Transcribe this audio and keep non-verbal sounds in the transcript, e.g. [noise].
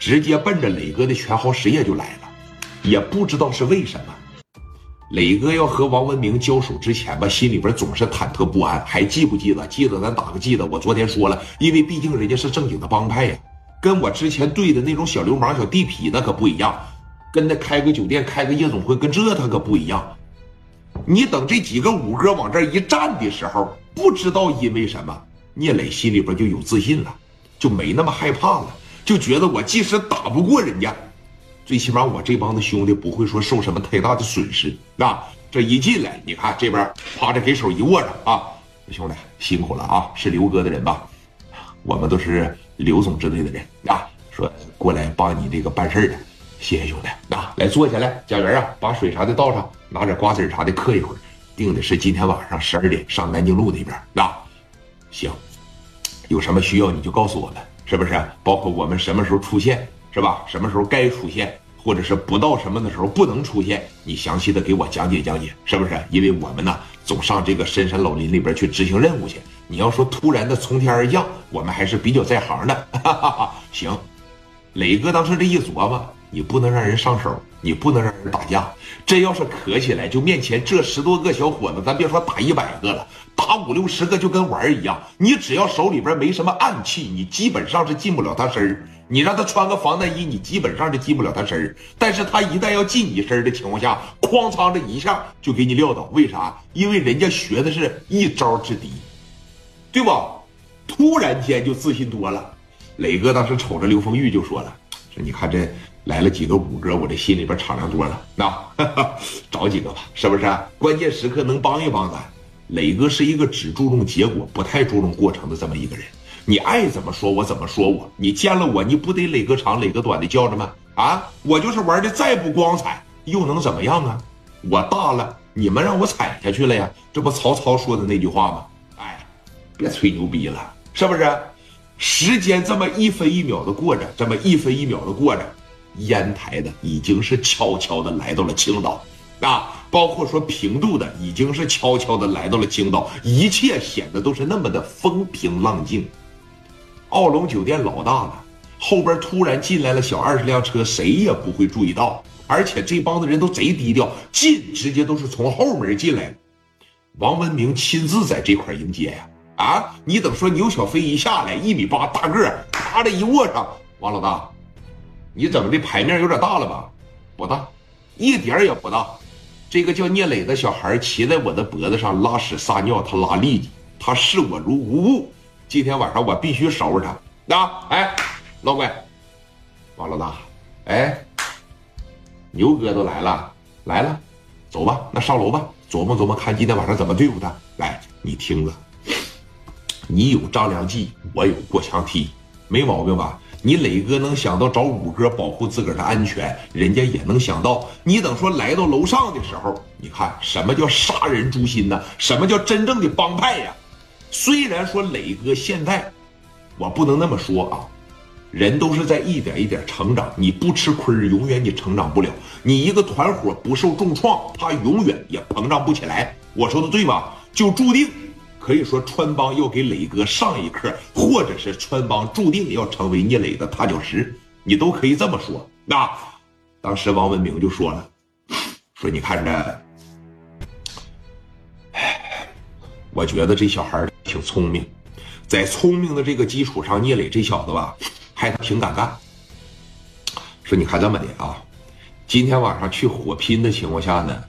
直接奔着磊哥的全豪实业就来了，也不知道是为什么。磊哥要和王文明交手之前吧，心里边总是忐忑不安。还记不记得？记得咱打个记得。我昨天说了，因为毕竟人家是正经的帮派呀，跟我之前对的那种小流氓、小地痞那可不一样，跟那开个酒店、开个夜总会，跟这他可不一样。你等这几个五哥往这一站的时候，不知道因为什么，聂磊心里边就有自信了，就没那么害怕了，就觉得我即使打不过人家。最起码我这帮子兄弟不会说受什么太大的损失。那这一进来，你看这边趴着给手一握着啊，兄弟辛苦了啊，是刘哥的人吧？我们都是刘总之类的人啊，说过来帮你这个办事的，谢谢兄弟。啊来坐下来，家园啊，把水啥的倒上，拿点瓜子啥的嗑一会儿。定的是今天晚上十二点上南京路那边。啊行，有什么需要你就告诉我们，是不是？包括我们什么时候出现。是吧？什么时候该出现，或者是不到什么的时候不能出现，你详细的给我讲解讲解，是不是？因为我们呢总上这个深山老林里边去执行任务去。你要说突然的从天而降，我们还是比较在行的。[laughs] 行，磊哥当时这一琢磨，你不能让人上手，你不能让人打架。这要是磕起来，就面前这十多个小伙子，咱别说打一百个了，打五六十个就跟玩儿一样。你只要手里边没什么暗器，你基本上是近不了他身儿。你让他穿个防弹衣，你基本上就进不了他身儿。但是他一旦要进你身儿的情况下，哐嚓这一下就给你撂倒。为啥？因为人家学的是一招制敌，对吧？突然间就自信多了。磊哥当时瞅着刘丰玉就说了：“说你看这来了几个五哥，我这心里边敞亮多了。那 [laughs] 找几个吧，是不是？关键时刻能帮一帮咱。磊哥是一个只注重结果，不太注重过程的这么一个人。”你爱怎么说我怎么说我，你见了我你不得磊哥长磊哥短的叫着吗？啊，我就是玩的再不光彩，又能怎么样啊？我大了，你们让我踩下去了呀？这不曹操说的那句话吗？哎，别吹牛逼了，是不是？时间这么一分一秒的过着，这么一分一秒的过着，烟台的已经是悄悄的来到了青岛，啊，包括说平度的已经是悄悄的来到了青岛，一切显得都是那么的风平浪静。奥龙酒店老大了，后边突然进来了小二十辆车，谁也不会注意到。而且这帮子人都贼低调，进直接都是从后门进来的。王文明亲自在这块迎接呀！啊，你等说牛小飞一下来，一米八大个，啪的一握上，王老大，你怎么的牌面有点大了吧？不大，一点也不大。这个叫聂磊的小孩骑在我的脖子上拉屎撒尿，他拉痢疾，他视我如无物。今天晚上我必须收拾他。那哎，老鬼，王老大，哎，牛哥都来了，来了，走吧，那上楼吧，琢磨琢磨，看今天晚上怎么对付他。来，你听着，你有张良计，我有过墙梯，没毛病吧？你磊哥能想到找五哥保护自个儿的安全，人家也能想到。你等说来到楼上的时候，你看什么叫杀人诛心呢？什么叫真正的帮派呀？虽然说磊哥现在，我不能那么说啊，人都是在一点一点成长，你不吃亏永远你成长不了。你一个团伙不受重创，他永远也膨胀不起来。我说的对吧？就注定可以说川帮要给磊哥上一课，或者是川帮注定要成为聂磊的踏脚石，你都可以这么说。那当时王文明就说了，[sighs] 说你看着，[sighs] 我觉得这小孩挺聪明，在聪明的这个基础上，聂磊这小子吧，还挺敢干。说你看这么的啊，今天晚上去火拼的情况下呢，